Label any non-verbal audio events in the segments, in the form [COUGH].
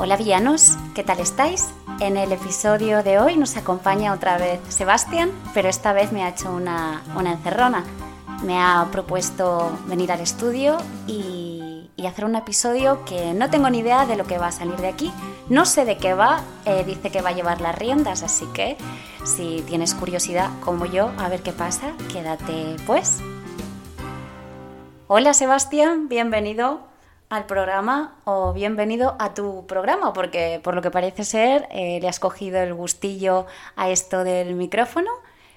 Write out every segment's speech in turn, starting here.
Hola villanos, ¿qué tal estáis? En el episodio de hoy nos acompaña otra vez Sebastián, pero esta vez me ha hecho una, una encerrona. Me ha propuesto venir al estudio y, hacer un episodio que no tengo ni idea de lo que va a salir de aquí. No sé de qué va, eh, dice que va a llevar las riendas, así que si tienes curiosidad como yo a ver qué pasa, quédate pues. Hola Sebastián, bienvenido al programa o bienvenido a tu programa, porque por lo que parece ser eh, le has cogido el gustillo a esto del micrófono.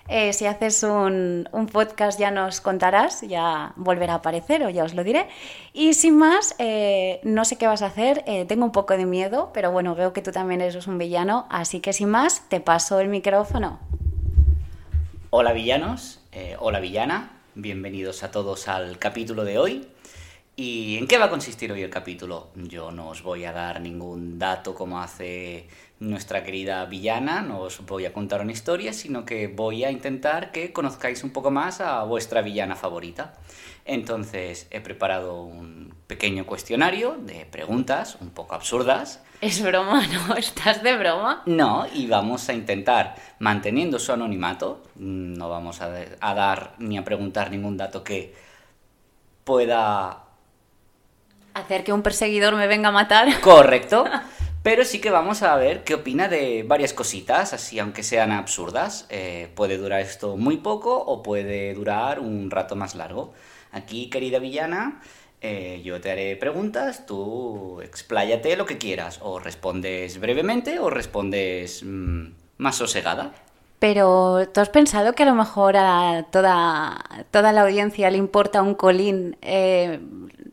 Eh, si haces un, un, podcast ya nos contarás, ya volverá a aparecer o ya os lo diré. Y sin más, eh, no sé qué vas a hacer, tengo un poco de miedo, pero bueno, veo que tú también eres un villano, así que sin más, te paso el micrófono. Hola villanos, hola villana, bienvenidos a todos al capítulo de hoy. ¿Y en qué va a consistir hoy el capítulo? Yo no os voy a dar ningún dato como hace nuestra querida villana, no os voy a contar una historia, sino que voy a intentar que conozcáis un poco más a vuestra villana favorita. Entonces he preparado un pequeño cuestionario de preguntas un poco absurdas. Es broma, [LAUGHS] ¿no? ¿Estás de broma? No, y vamos a intentar, manteniendo su anonimato, no vamos a, a dar ni a preguntar ningún dato que pueda Hacer que un perseguidor me venga a matar. [LAUGHS] Correcto. Pero sí que vamos a ver qué opina de varias cositas, así aunque sean absurdas. Eh, puede durar esto muy poco o puede durar un rato más largo. Aquí, querida villana, eh, yo te haré preguntas, tú expláyate lo que quieras. O respondes brevemente o respondes mmm, más sosegada. Pero ¿tú has pensado que a lo mejor a toda, toda la audiencia le importa un colín? Eh,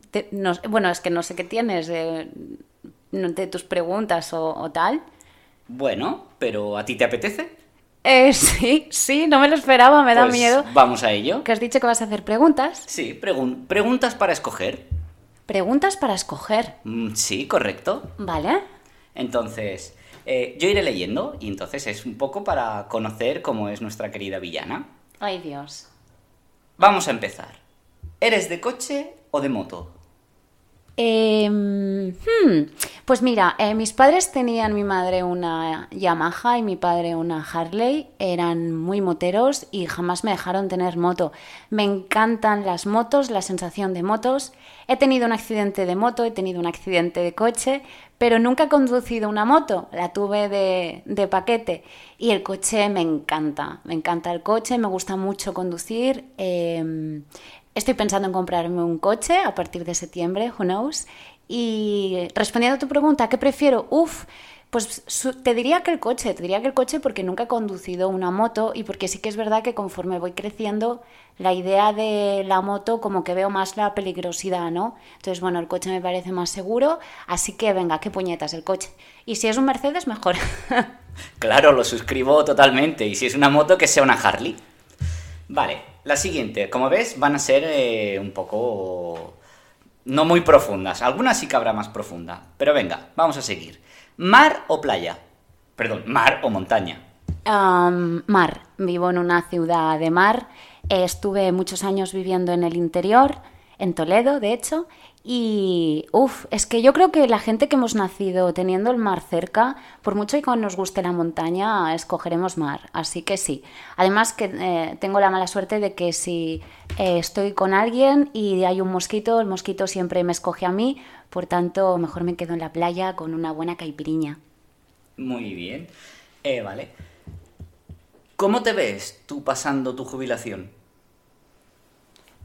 te, no, bueno, es que no sé qué tienes de, de tus preguntas o, o, tal. Bueno, pero ¿a ti te apetece? Eh, [LAUGHS] sí, sí, no me lo esperaba, me pues da miedo. Vamos a ello. Que has dicho que vas a hacer preguntas. Sí, pregun preguntas para escoger. Preguntas para escoger. Mm, sí, correcto. Vale. Entonces, eh, yo iré leyendo y entonces es un poco para conocer cómo es nuestra querida villana. Ay, Dios. Vamos a empezar. ¿Eres de coche o de moto? Eh, hmm, pues mira, eh, mis padres tenían mi madre una Yamaha y mi padre una Harley, eran muy moteros y jamás me dejaron tener moto. Me encantan las motos, la sensación de motos. He tenido un accidente de moto, he tenido un accidente de coche, pero nunca he conducido una moto, la tuve de, paquete y el coche me encanta, me encanta el coche, me gusta mucho conducir. Eh, Estoy pensando en comprarme un coche a partir de septiembre, who knows. Y respondiendo a tu pregunta, ¿qué prefiero? Uf, pues te diría que el coche, te diría que el coche porque nunca he conducido una moto y porque sí que es verdad que conforme voy creciendo, la idea de la moto como que veo más la peligrosidad, ¿no? Entonces, bueno, el coche me parece más seguro, así que venga, qué puñetas el coche. Y si es un Mercedes, mejor. [LAUGHS] claro, lo suscribo totalmente. Y si es una moto, que sea una Harley. Vale, la siguiente, como ves, van a ser eh, un poco... no muy profundas. Algunas sí que habrá más profunda. Pero venga, vamos a seguir. ¿Mar o playa? Perdón, mar o montaña. Mar. Vivo en una ciudad de mar. Estuve muchos años viviendo en el interior, en Toledo, de hecho, y, uff, es que yo creo que la gente que hemos nacido teniendo el mar cerca, por mucho que nos guste la montaña, escogeremos mar. Así que sí. Además que eh, tengo la mala suerte de que si eh, estoy con alguien y hay un mosquito, el mosquito siempre me escoge a mí. Por tanto, mejor me quedo en la playa con una buena caipiriña. Muy bien. Eh, vale. ¿Cómo te ves tú pasando tu jubilación?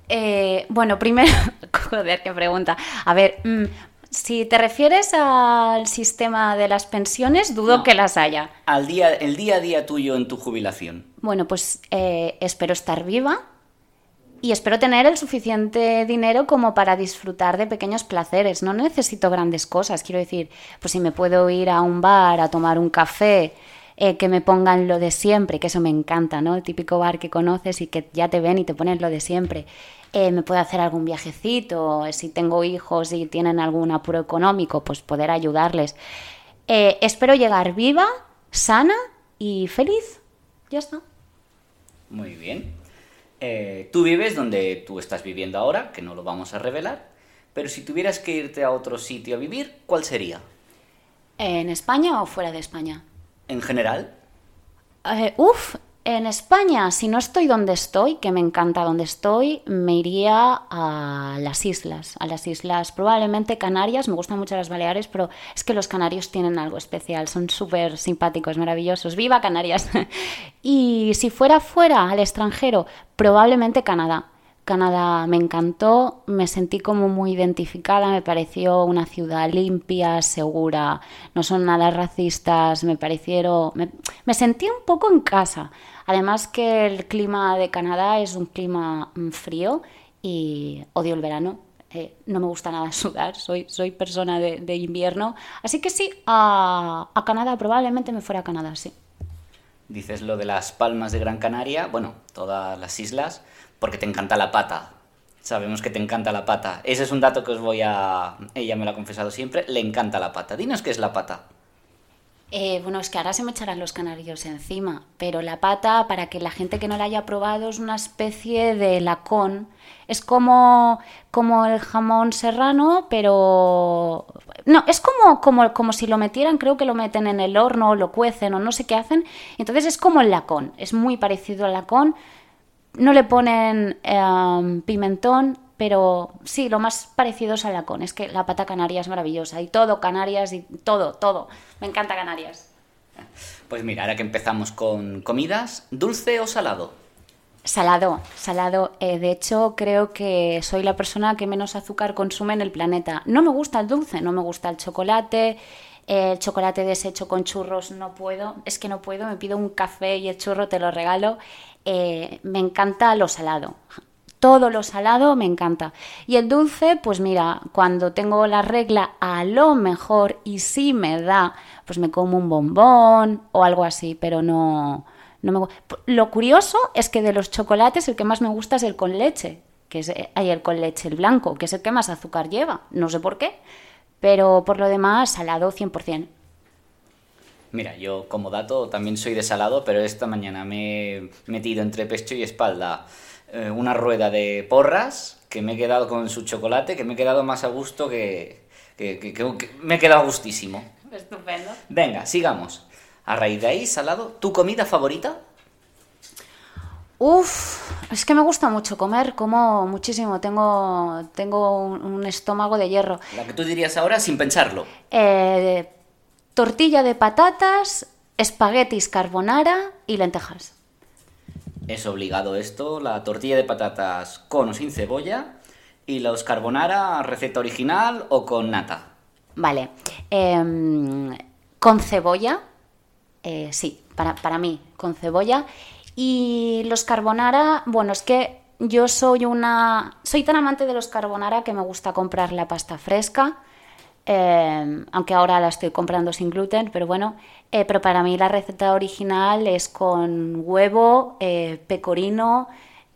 Eh, bueno, primero, [LAUGHS] joder, qué pregunta. A ver, mmm, si te refieres al sistema de las pensiones, dudo No. que las haya. Al día, el día a día tuyo en tu jubilación. Bueno, pues eh, espero estar viva y espero tener el suficiente dinero como para disfrutar de pequeños placeres. No necesito grandes cosas. Quiero decir, pues si me puedo ir a un bar a tomar un café, eh, que me pongan lo de siempre, que eso me encanta, ¿no? El típico bar que conoces y que ya te ven y te ponen lo de siempre. Eh, me puedo hacer algún viajecito, si tengo hijos y tienen algún apuro económico, pues poder ayudarles. Eh, espero llegar viva, sana y feliz. Ya está. Muy bien. Eh, tú vives donde tú estás viviendo ahora, que no lo vamos a revelar, pero si tuvieras que irte a otro sitio a vivir, ¿cuál sería? ¿En España o fuera de España? En general. Eh, uf, en España, si no estoy donde estoy, que me encanta donde estoy, me iría a las islas, a las islas, probablemente Canarias, me gustan mucho las Baleares, pero es que los canarios tienen algo especial, son súper simpáticos, maravillosos. ¡Viva Canarias! [LAUGHS] y si fuera fuera, al extranjero, probablemente Canadá. Canadá me encantó, me sentí como muy identificada, me pareció una ciudad limpia, segura, no son nada racistas, me parecieron, me, sentí un poco en casa. Además que el clima de Canadá es un clima mm, frío y odio el verano. Eh, no me gusta nada [LAUGHS] sudar, soy, soy persona de, invierno. Así que sí, a, a, Canadá, probablemente me fuera a Canadá, sí. Dices lo de las palmas de Gran Canaria, bueno, todas las islas, porque te encanta la pata. Sabemos que te encanta la pata. Ese es un dato que os voy a... Ella me lo ha confesado siempre, le encanta la pata. Dinos qué es la pata. Eh, bueno, es que ahora se me echarán los canarios encima, pero la pata, para que la gente que no la haya probado, es una especie de lacón. Es como, como el jamón serrano, pero... No, es como, como, como si lo metieran, creo que lo meten en el horno o lo cuecen o no sé qué hacen. Entonces es como el lacón, es muy parecido al lacón. No le ponen em, pimentón, pero sí, lo más parecido es al lacón, es que la pata canaria es maravillosa y todo Canarias y todo, todo. Me encanta Canarias. Pues mira, ahora que empezamos con comidas, ¿dulce o salado? Salado, salado. Eh, de hecho, creo que soy la persona que menos azúcar consume en el planeta. No me gusta el dulce, no me gusta el chocolate. El chocolate deshecho con churros no puedo, es que no puedo, me pido un café y el churro te lo regalo. Eh, me encanta lo salado todo lo salado me encanta. Y el dulce, pues mira, cuando tengo la regla a lo mejor y si me da, pues me como un bombón o algo así, pero no, no me Lo curioso es que de los chocolates el que más me gusta es el con leche, que es hay el con leche, el blanco, que es el que más azúcar lleva, no sé por qué, pero por lo demás salado 100%. Mira, yo como dato también soy de salado, pero esta mañana me he metido entre pecho y espalda eh, una rueda de porras, que me he quedado con su chocolate, que me he quedado más a gusto que, que, me he quedado gustísimo. Estupendo. Venga, sigamos. A raíz de ahí, Salado, ¿tu comida favorita? Uf, es que me gusta mucho comer, como muchísimo, tengo, tengo un, estómago de hierro. La que tú dirías ahora sin pensarlo. Eh, tortilla de patatas, espaguetis carbonara y lentejas. Es obligado esto, la tortilla de patatas con o sin cebolla y los carbonara, receta original o con nata. Vale. Em, con cebolla, eh, sí, para, para mí, con cebolla. Y los carbonara, bueno, es que yo soy una. Soy tan amante de los carbonara que me gusta comprar la pasta fresca. Em, aunque ahora la estoy comprando sin gluten, pero bueno, eh, pero para mí la receta original es con huevo, eh, pecorino,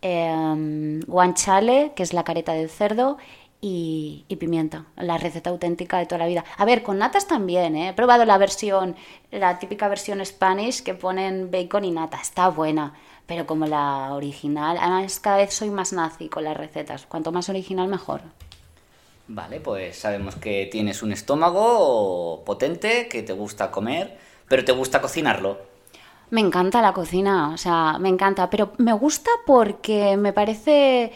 em, guanchale, que es la careta del cerdo, y, pimienta, la receta auténtica de toda la vida. A ver, con natas también, ¿eh? he probado la versión, la típica versión Spanish que ponen bacon y nata, está buena, pero como la original, además cada vez soy más nazi con las recetas, cuanto más original mejor. Vale, pues sabemos que tienes un estómago potente, que te gusta comer, pero te gusta cocinarlo. Me encanta la cocina, o sea, me encanta, pero me gusta porque me parece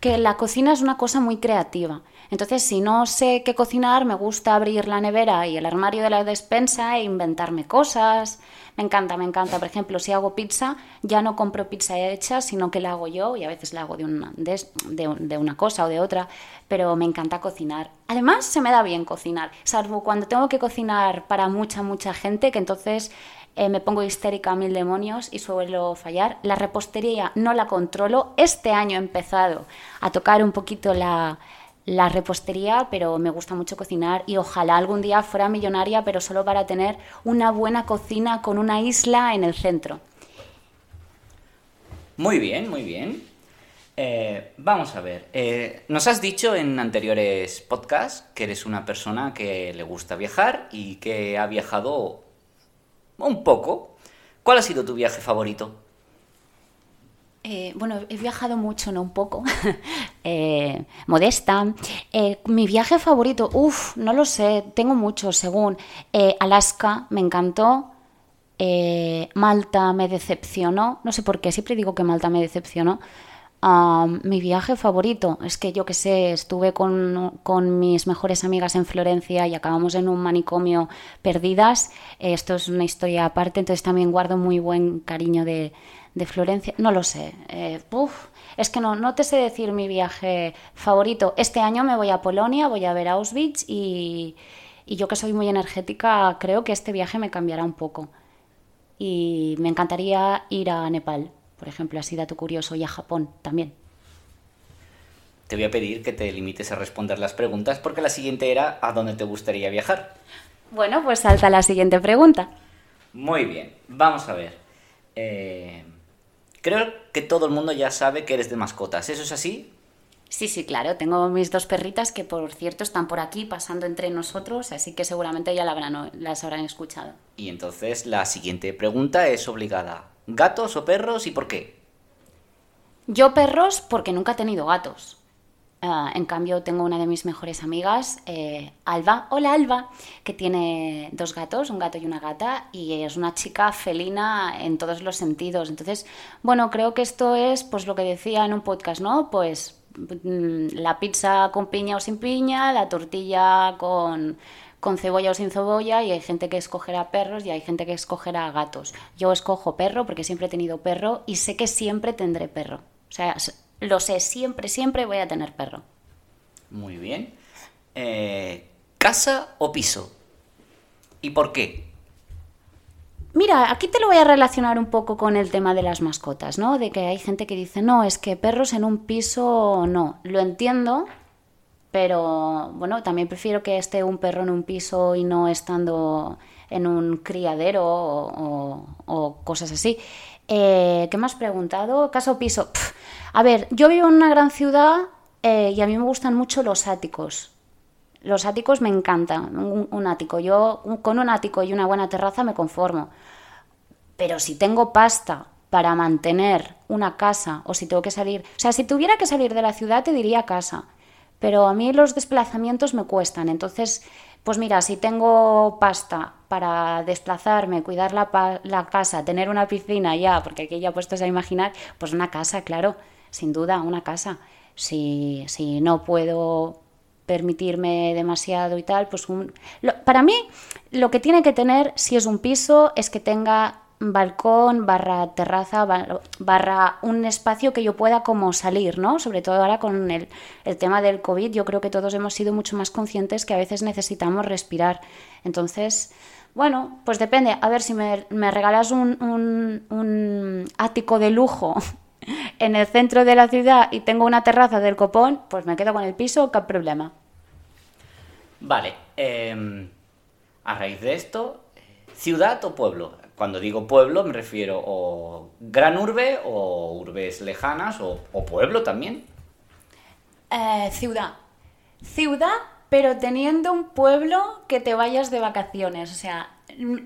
que la cocina es una cosa muy creativa. Entonces, si no sé qué cocinar, me gusta abrir la nevera y el armario de la despensa e inventarme cosas. Me encanta, me encanta. Por ejemplo, si hago pizza, ya no compro pizza hecha, sino que la hago yo y a veces la hago de una, de, una cosa o de otra, pero me encanta cocinar. Además, se me da bien cocinar, salvo cuando tengo que cocinar para mucha, mucha gente, que entonces eh, me pongo histérica a mil demonios y suelo fallar. La repostería no la controlo. Este año he empezado a tocar un poquito la, la repostería, pero me gusta mucho cocinar y ojalá algún día fuera millonaria, pero solo para tener una buena cocina con una isla en el centro. Muy bien, muy bien. Eh, vamos a ver, eh, nos has dicho en anteriores podcasts que eres una persona que le gusta viajar y que ha viajado un poco. ¿Cuál ha sido tu viaje favorito? Eh, bueno, he viajado mucho, no un poco, [LAUGHS] eh, modesta. Eh, mi viaje favorito, uff, no lo sé, tengo muchos, según. Alaska, me encantó. Malta me decepcionó, no sé por qué, siempre digo que Malta me decepcionó. mi viaje favorito, es que yo que sé, estuve con, con, mis mejores amigas en Florencia y acabamos en un manicomio perdidas. esto es una historia aparte, entonces también guardo muy buen cariño de, de Florencia, no lo sé. Eh, es que no, no te sé decir mi viaje favorito. Este año me voy a Polonia, voy a ver Auschwitz y, y yo que soy muy energética creo que este viaje me cambiará un poco. Y me encantaría ir a Nepal, por ejemplo, así dato curioso, y a Japón también. Te voy a pedir que te limites a responder las preguntas porque la siguiente era ¿a dónde te gustaría viajar? Bueno, pues salta la siguiente pregunta. Muy bien, vamos a ver. Eh, Creo que todo el mundo ya sabe que eres de mascotas, ¿eso es así? Sí, sí, claro. Tengo mis dos perritas que, por cierto, están por aquí pasando entre nosotros, así que seguramente ya las habrán escuchado. Y entonces la siguiente pregunta es obligada. ¿Gatos o perros y por qué? Yo perros porque nunca he tenido gatos. Ah, en cambio, tengo una de mis mejores amigas, eh, Alba. Hola, Alba, que tiene dos gatos, un gato y una gata, y es una chica felina en todos los sentidos. Entonces, bueno, creo que esto es, pues lo que decía en un podcast, ¿no? Pues mm, la pizza con piña o sin piña, la tortilla con, con cebolla o sin cebolla, y hay gente que escogerá perros y hay gente que escogerá gatos. Yo escojo perro porque siempre he tenido perro y sé que siempre tendré perro. O sea, lo sé, siempre, siempre voy a tener perro. Muy bien. Eh, ¿Casa o piso? ¿Y por qué? Mira, aquí te lo voy a relacionar un poco con el tema de las mascotas, ¿no? De que hay gente que dice, no, es que perros en un piso no. Lo entiendo, pero bueno, también prefiero que esté un perro en un piso y no estando en un criadero o, cosas así. Eh, ¿Qué me has preguntado? ¿Casa o piso? A ver, yo vivo en una gran ciudad eh, y a mí me gustan mucho los áticos. Los áticos me encantan, un, ático. Yo con un ático y una buena terraza me conformo. Pero si tengo pasta para mantener una casa o si tengo que salir, o sea, si tuviera que salir de la ciudad te diría casa, pero a mí los desplazamientos me cuestan. Entonces, pues mira, si tengo pasta para desplazarme, cuidar la, la casa, tener una piscina ya, porque aquí ya puestos a imaginar, pues una casa, claro sin duda, una casa. Si, si no puedo permitirme demasiado y tal, pues un... para mí lo que tiene que tener, si es un piso, es que tenga balcón, barra terraza, barra un espacio que yo pueda como salir, ¿no? Sobre todo ahora con el, el, tema del COVID, yo creo que todos hemos sido mucho más conscientes que a veces necesitamos respirar. Entonces, bueno, pues depende. A ver, si me, me regalas un, un, un ático de lujo [LAUGHS] en el centro de la ciudad y tengo una terraza del copón, pues me quedo con el piso, qué problema. Vale, em, a raíz de esto, ¿ciudad o pueblo? Cuando digo pueblo me refiero o gran urbe o urbes lejanas o, pueblo también. Eh, ciudad. Ciudad, pero teniendo un pueblo que te vayas de vacaciones. O sea,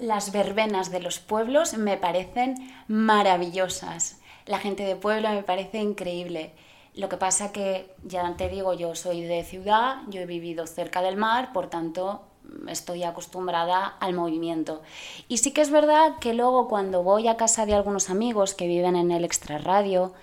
las verbenas de los pueblos me parecen maravillosas. La gente de Puebla me parece increíble. Lo que pasa que, ya te digo, yo soy de ciudad, yo he vivido cerca del mar, por tanto estoy acostumbrada al movimiento. Y sí que es verdad que luego cuando voy a casa de algunos amigos que viven en el extrarradio,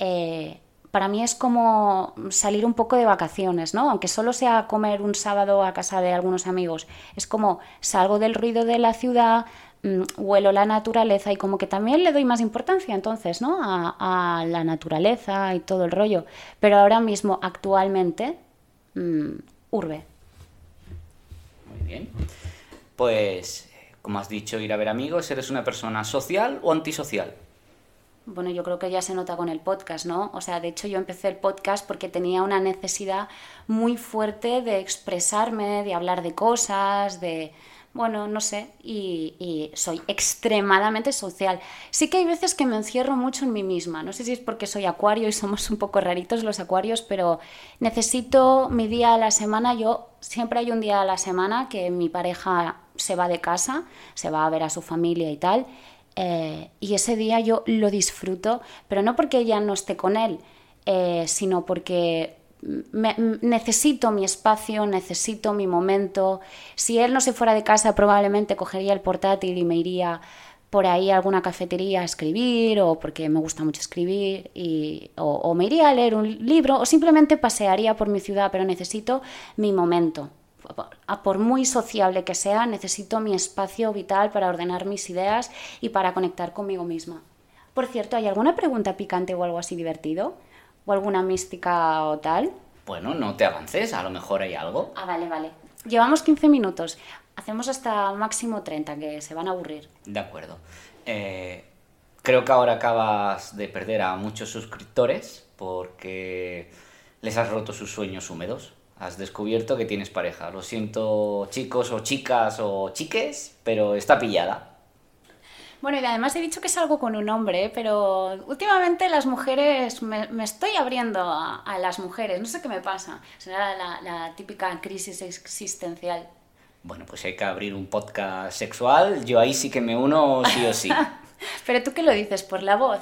eh, para mí es como salir un poco de vacaciones, ¿no? Aunque solo sea comer un sábado a casa de algunos amigos, es como salgo del ruido de la ciudad, Mm, huelo la naturaleza y como que también le doy más importancia entonces, ¿no? A, la naturaleza y todo el rollo. Pero ahora mismo, actualmente, mm, urbe. Muy bien. Pues, como has dicho, ir a ver amigos, ¿eres una persona social o antisocial? Bueno, yo creo que ya se nota con el podcast, ¿no? O sea, de hecho yo empecé el podcast porque tenía una necesidad muy fuerte de expresarme, de hablar de cosas, de, bueno, no sé, y, soy extremadamente social. Sí que hay veces que me encierro mucho en mí misma, no sé si es porque soy acuario y somos un poco raritos los acuarios, pero necesito mi día a la semana, yo siempre hay un día a la semana que mi pareja se va de casa, se va a ver a su familia y tal, eh, y ese día yo lo disfruto, pero no porque ella no esté con él, eh, sino porque necesito mi espacio, necesito mi momento. Si él no se fuera de casa, probablemente cogería el portátil y me iría por ahí a alguna cafetería a escribir o porque me gusta mucho escribir y, o, me iría a leer un libro o simplemente pasearía por mi ciudad, pero necesito mi momento. Por muy sociable que sea, necesito mi espacio vital para ordenar mis ideas y para conectar conmigo misma. Por cierto, ¿hay alguna pregunta picante o algo así divertido? ¿O alguna mística o tal? Bueno, no te avances, a lo mejor hay algo. Ah, vale, vale. Llevamos 15 minutos. Hacemos hasta máximo 30, que se van a aburrir. De acuerdo. Eh, creo que ahora acabas de perder a muchos suscriptores porque les has roto sus sueños húmedos. Has descubierto que tienes pareja. Lo siento, chicos o chicas o chiques, pero está pillada. Bueno, y además he dicho que es algo con un hombre, pero últimamente las mujeres, me, estoy abriendo a, las mujeres, no sé qué me pasa. Será la, la típica crisis existencial bueno, pues hay que abrir un podcast sexual, yo ahí sí que me uno sí o sí. [LAUGHS] Pero tú qué lo dices, por la voz.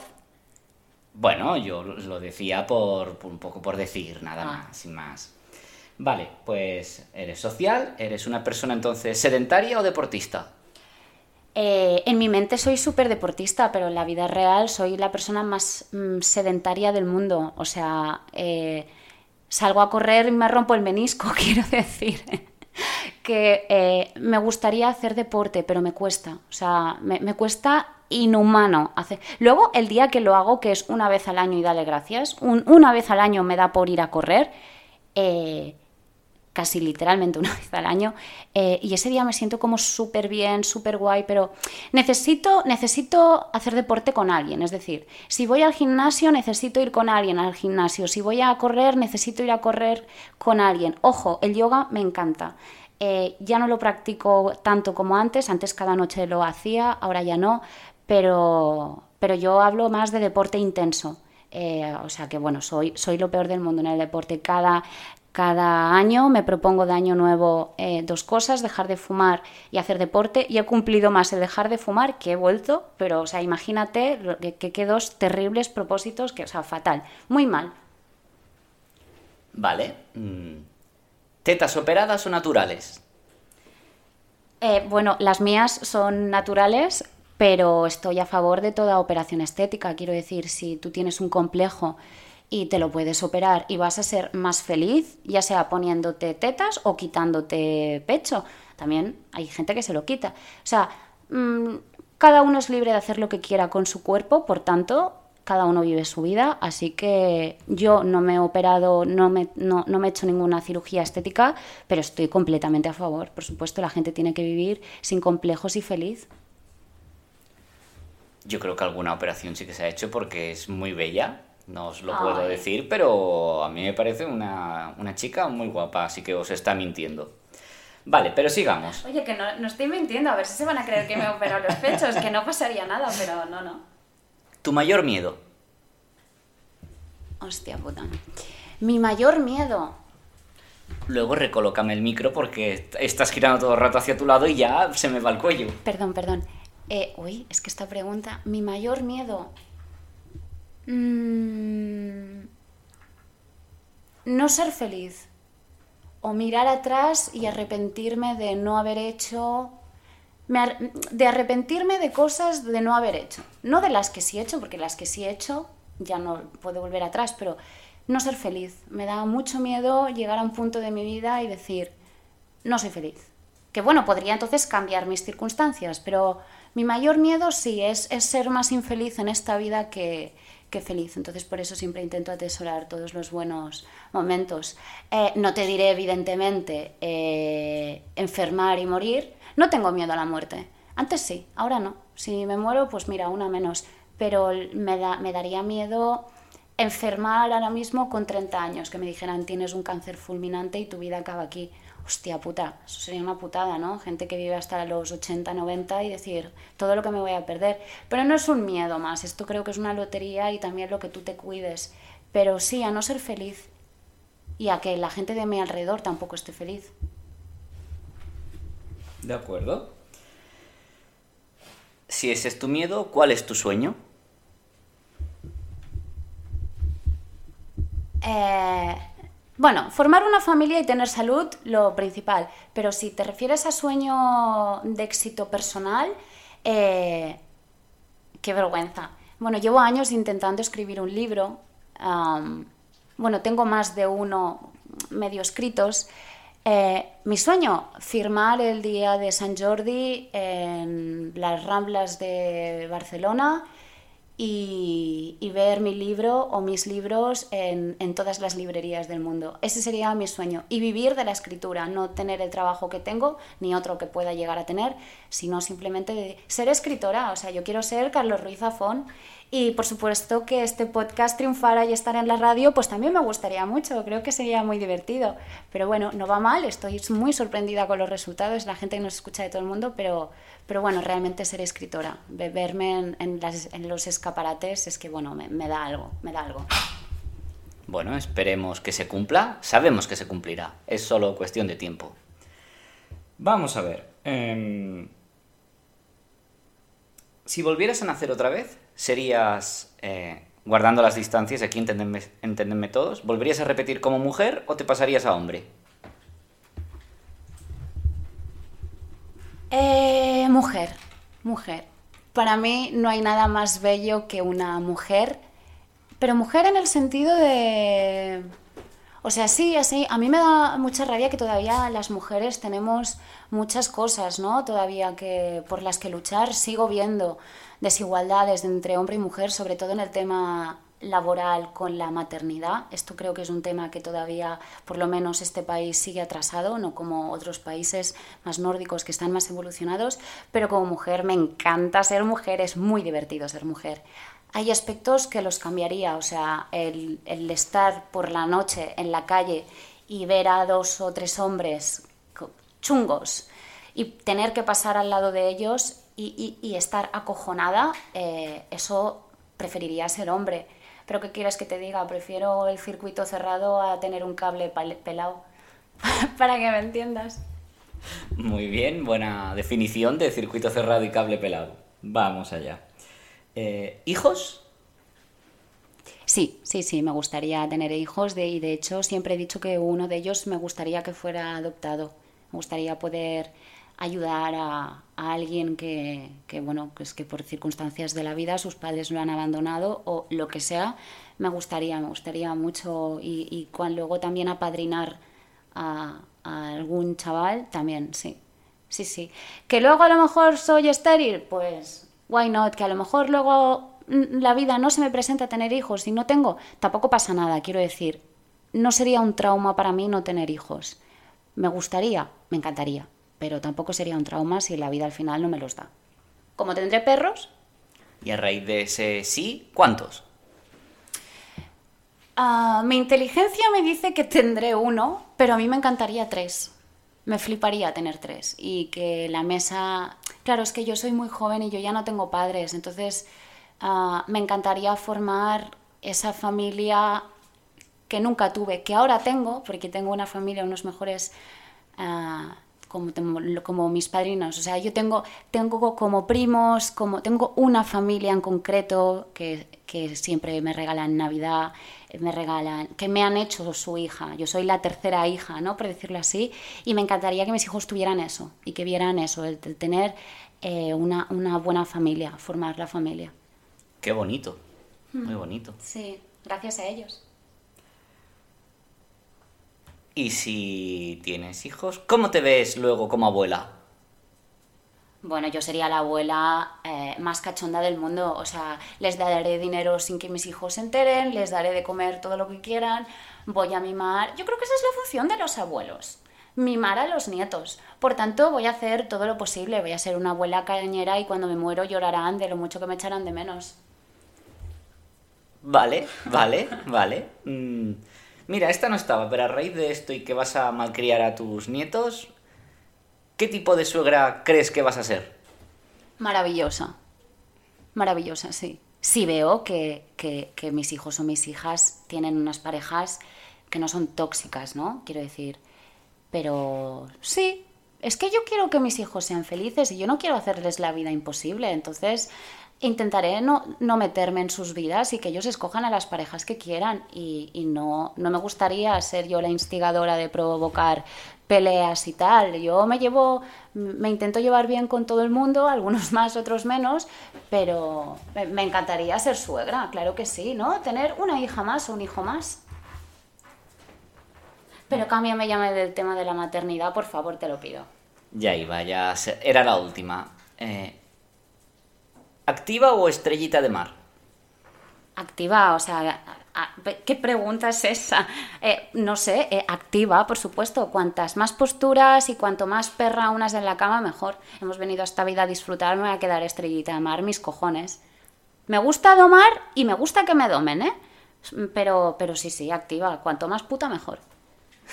Bueno, yo lo decía por, un poco por decir, nada ah. más, sin más. Vale, pues eres social, eres una persona entonces sedentaria o deportista. Eh, en mi mente soy súper deportista, pero en la vida real soy la persona más mm, sedentaria del mundo. O sea, eh, salgo a correr y me rompo el menisco, [LAUGHS] quiero decir que eh, me gustaría hacer deporte, pero me cuesta. O sea, me, cuesta inhumano hacer. Luego, el día que lo hago, que es una vez al año y dale gracias, una vez al año me da por ir a correr, casi literalmente una [LAUGHS] vez al año, eh, y ese día me siento como súper bien, súper guay, pero necesito, necesito hacer deporte con alguien, es decir, si voy al gimnasio necesito ir con alguien al gimnasio, si voy a correr necesito ir a correr con alguien. Ojo, el yoga me encanta. Eh, ya no lo practico tanto como antes, antes cada noche lo hacía, ahora ya no, pero, pero yo hablo más de deporte intenso. Eh, o sea que bueno, soy, soy lo peor del mundo en el deporte. Cada, cada año me propongo de año nuevo eh, dos cosas, dejar de fumar y hacer deporte. Y he cumplido más el dejar de fumar que he vuelto, pero o sea, imagínate que, que dos terribles propósitos, que, o sea, fatal, muy mal. Vale. Mm, ¿Tetas operadas o naturales? Eh, bueno, las mías son naturales, pero estoy a favor de toda operación estética. Quiero decir, si tú tienes un complejo y te lo puedes operar y vas a ser más feliz, ya sea poniéndote tetas o quitándote pecho. También hay gente que se lo quita. O sea, mm, cada uno es libre de hacer lo que quiera con su cuerpo, por tanto, cada uno vive su vida, así que yo no me he operado, no me, no, me he hecho ninguna cirugía estética, pero estoy completamente a favor. Por supuesto, la gente tiene que vivir sin complejos y feliz. Yo creo que alguna operación sí que se ha hecho porque es muy bella, no os lo puedo decir, pero a mí me parece una, chica muy guapa, así que os está mintiendo. Vale, pero sigamos. Oye, que no, no, estoy mintiendo, a ver si se van a creer que me he operado los pechos, que no pasaría nada, pero no, no. ¿Tu mayor miedo? Hostia puta. Mi mayor miedo. Luego recolócame el micro porque estás girando todo el rato hacia tu lado y ya se me va el cuello. Perdón, perdón. Eh, uy, es que esta pregunta. Mi mayor miedo. Mm, no ser feliz. O mirar atrás y arrepentirme de no haber hecho de arrepentirme de cosas de no haber hecho. No de las que sí he hecho, porque las que sí he hecho ya no puedo volver atrás, pero no ser feliz. Me da mucho miedo llegar a un punto de mi vida y decir, no soy feliz. Que bueno, podría entonces cambiar mis circunstancias, pero mi mayor miedo sí es, ser más infeliz en esta vida que, feliz. Entonces por eso siempre intento atesorar todos los buenos momentos. Eh, no te diré evidentemente eh, enfermar y morir, no tengo miedo a la muerte. Antes sí, ahora no. Si me muero, pues mira, una menos. Pero me, da, me daría miedo enfermar ahora mismo con 30 años, que me dijeran tienes un cáncer fulminante y tu vida acaba aquí. Hostia puta, eso sería una putada, ¿no? Gente que vive hasta los 80, 90 y decir todo lo que me voy a perder. Pero no es un miedo más, esto creo que es una lotería y también lo que tú te cuides. Pero sí, a no ser feliz y a que la gente de mi alrededor tampoco esté feliz. De acuerdo. Si ese es tu miedo, ¿cuál es tu sueño? Eh, bueno, formar una familia y tener salud, lo principal. Pero si te refieres a sueño de éxito personal, eh, qué vergüenza. Bueno, llevo años intentando escribir un libro. bueno, tengo más de uno medio escritos. Eh, mi sueño, firmar el día de San Jordi en las Ramblas de Barcelona y, ver mi libro o mis libros en, en, todas las librerías del mundo. Ese sería mi sueño. Y vivir de la escritura, no tener el trabajo que tengo, ni otro que pueda llegar a tener, sino simplemente ser escritora. O sea, yo quiero ser Carlos Ruiz Zafón y por supuesto que este podcast triunfara y estar en la radio, pues también me gustaría mucho, creo que sería muy divertido. Pero bueno, no va mal, estoy muy sorprendida con los resultados, la gente que nos escucha de todo el mundo, pero, pero bueno, realmente ser escritora, verme en, los escaparates es que, bueno, me, da algo, me da algo. Bueno, esperemos que se cumpla, sabemos que se cumplirá, es solo cuestión de tiempo. Vamos a ver. Em, si volvieras a nacer otra vez, serías, eh, guardando las distancias, aquí entendenme, todos, ¿volverías a repetir como mujer o te pasarías a hombre? Eh, mujer, mujer. Para mí no hay nada más bello que una mujer, pero mujer en el sentido de... O sea, sí, así, a mí me da mucha rabia que todavía las mujeres tenemos muchas cosas, ¿no? Todavía que por las que luchar sigo viendo desigualdades entre hombre y mujer, sobre todo en el tema laboral con la maternidad. Esto creo que es un tema que todavía, por lo menos, este país sigue atrasado, no como otros países más nórdicos que están más evolucionados, pero como mujer me encanta ser mujer, es muy divertido ser mujer. Hay aspectos que los cambiaría, o sea, el, el estar por la noche en la calle y ver a dos o tres hombres chungos y tener que pasar al lado de ellos y, estar acojonada, eh, eso preferiría ser hombre. Pero ¿qué quieres que te diga? Prefiero el circuito cerrado a tener un cable pelado. [LAUGHS] Para que me entiendas. Muy bien, buena definición de circuito cerrado y cable pelado. Vamos allá. Eh, ¿Hijos? Sí, sí, sí, me gustaría tener hijos de, y de hecho siempre he dicho que uno de ellos me gustaría que fuera adoptado. Me gustaría poder ayudar a, alguien que, bueno, que es que por circunstancias de la vida sus padres lo han abandonado o lo que sea, me gustaría, me gustaría mucho y, luego también apadrinar a, a, algún chaval, también, sí, sí, sí. Que luego a lo mejor soy estéril, pues, why not, que a lo mejor luego la vida no se me presenta tener hijos y no tengo, tampoco pasa nada, quiero decir, no sería un trauma para mí no tener hijos. Me gustaría, me encantaría, pero tampoco sería un trauma si la vida al final no me los da. Como tendré perros. Y a raíz de ese sí, ¿cuántos? Ah, mi inteligencia me dice que tendré uno, pero a mí me encantaría tres. Me fliparía tener tres. Y que la mesa... Claro, es que yo soy muy joven y yo ya no tengo padres, entonces ah, me encantaría formar esa familia que nunca tuve, que ahora tengo, porque tengo una familia, unos mejores ah, como, como mis padrinos. O sea, yo tengo, tengo como primos, como tengo una familia en concreto que, que siempre me regalan Navidad, me regalan, que me han hecho su hija. Yo soy la tercera hija, ¿no? Por decirlo así. Y me encantaría que mis hijos tuvieran eso y que vieran eso, el, tener eh, una, una buena familia, formar la familia. Qué bonito, muy bonito. Sí, gracias a ellos. Y si tienes hijos, ¿cómo te ves luego como abuela? Bueno, yo sería la abuela eh, más cachonda del mundo. O sea, les daré dinero sin que mis hijos se enteren, les daré de comer todo lo que quieran, voy a mimar. Yo creo que esa es la función de los abuelos. Mimar a los nietos. Por tanto, voy a hacer todo lo posible. Voy a ser una abuela cañera y cuando me muero llorarán de lo mucho que me echarán de menos. Vale, vale, vale. Mm, mira, esta no estaba, pero a raíz de esto y que vas a malcriar a tus nietos, ¿qué tipo de suegra crees que vas a ser? Maravillosa. Maravillosa, sí. Sí veo que, que, mis hijos o mis hijas tienen unas parejas que no son tóxicas, ¿no? Quiero decir. Pero sí, es que yo quiero que mis hijos sean felices y yo no quiero hacerles la vida imposible, entonces intentaré no, no meterme en sus vidas y que ellos escojan a las parejas que quieran y, y no, no me gustaría ser yo la instigadora de provocar peleas y tal. Yo me llevo, me intento llevar bien con todo el mundo, algunos [LAUGHS] más, otros menos, pero me, encantaría ser suegra, claro que sí, ¿no? Tener una hija más o un hijo más. Pero cámbiame llame del tema de la maternidad, por favor, te lo pido. Ya iba, ya era la última. Eh, ¿Activa o estrellita de mar? Activa, o sea, ¿qué pregunta es esa? Eh, no sé, eh, activa, por supuesto. Cuantas más posturas y cuanto más perra unas en la cama, mejor. Hemos venido a esta vida a disfrutar, me voy a quedar estrellita de mar, mis cojones. Me gusta domar y me gusta que me domen, ¿eh? Pero, pero sí, sí, activa. Cuanto más puta, mejor.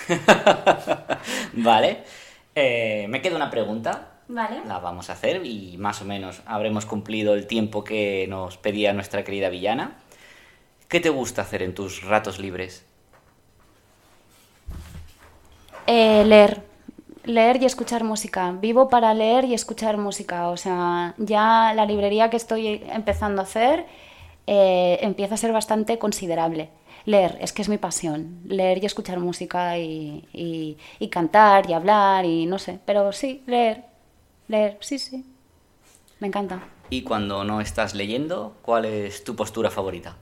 [LAUGHS] Vale. Eh, me queda una pregunta. Vale. La vamos a hacer y más o menos habremos cumplido el tiempo que nos pedía nuestra querida villana. ¿Qué te gusta hacer en tus ratos libres? Eh, leer. Leer y escuchar música. Vivo para leer y escuchar música. O sea, ya la librería que estoy empezando a hacer eh, empieza a ser bastante considerable. Leer, es que es mi pasión. Leer y escuchar música y, y- y cantar y hablar y no sé. Pero sí, leer. Leer, sí, sí. Me encanta. Y cuando no estás leyendo, ¿cuál es tu postura favorita?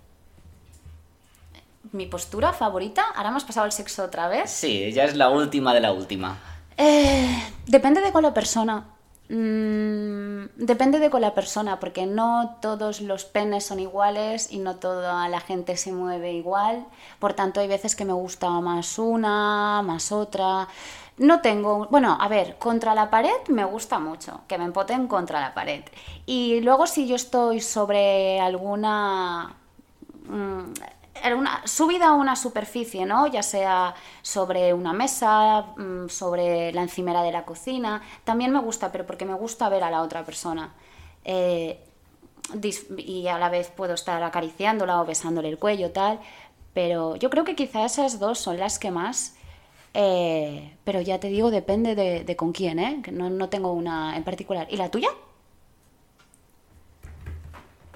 Mi postura favorita, ahora hemos pasado el sexo otra vez. Sí, ya es la última de la última. Eh, depende de con la persona. Mm, depende de con la persona, porque no todos los penes son iguales y no toda la gente se mueve igual. Por tanto, hay veces que me gusta más una, más otra. No tengo, bueno, a ver, contra la pared me gusta mucho, que me empoten contra la pared. Y luego si yo estoy sobre alguna mm, subida a una superficie, ¿no? Ya sea sobre una mesa, mm, sobre la encimera de la cocina. También me gusta, pero porque me gusta ver a la otra persona. Eh, y a la vez puedo estar acariciándola o besándole el cuello, tal. Pero yo creo que quizá esas dos son las que más. Eh, pero ya te digo, depende de, de con quién, ¿eh? Que no, no tengo una en particular. ¿Y la tuya?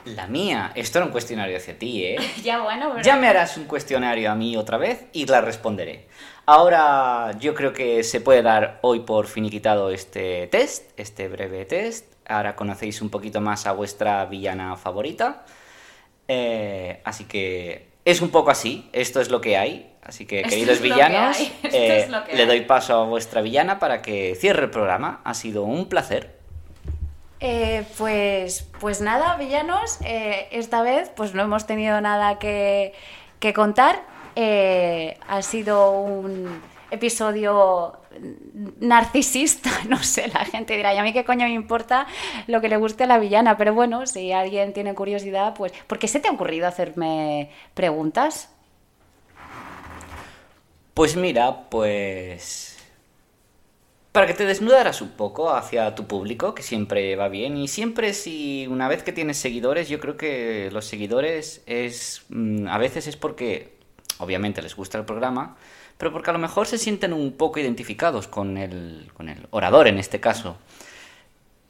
La mía. Esto era un cuestionario hacia ti, ¿eh? [LAUGHS] ya, bueno, pero... Ya me harás un cuestionario a mí otra vez y la responderé. Ahora yo creo que se puede dar hoy por finiquitado este test, este breve test. Ahora conocéis un poquito más a vuestra villana favorita. Eh, así que es un poco así, esto es lo que hay. Así que, Esto queridos es lo que villanos, hay, [LAUGHS] esto eh, es lo que le doy paso a vuestra villana para que cierre el programa. Ha sido un placer. Eh, pues, pues nada, villanos, eh, esta vez pues no hemos tenido nada que, que contar. Eh, ha sido un episodio narcisista, [LAUGHS] no sé, la gente dirá, ¿y a mí qué coño me importa lo que le guste a la villana? Pero bueno, si alguien tiene curiosidad, pues... ¿Por qué se te ha ocurrido hacerme preguntas? Pues mira, pues... Para que te desnudaras un poco hacia tu público, que siempre va bien, y siempre si una vez que tienes seguidores, yo creo que los seguidores es... mm, A veces es porque, obviamente, les gusta el programa, pero porque a lo mejor se sienten un poco identificados con el, con el orador en este caso.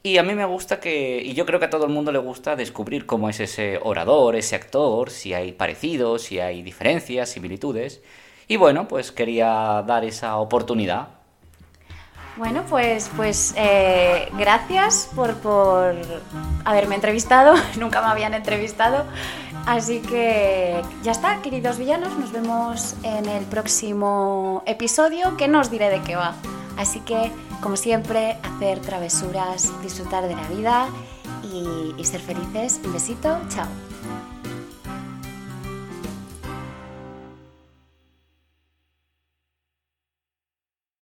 Y a mí me gusta que, y yo creo que a todo el mundo le gusta descubrir cómo es ese orador, ese actor, si hay parecidos, si hay diferencias, similitudes. Y bueno, pues quería dar esa oportunidad. Bueno, pues, pues eh, gracias por, por haberme entrevistado. [LAUGHS] Nunca me habían entrevistado. Así que ya está, queridos villanos. Nos vemos en el próximo episodio que no os diré de qué va. Así que, como siempre, hacer travesuras, disfrutar de la vida y, y ser felices. Un besito, chao.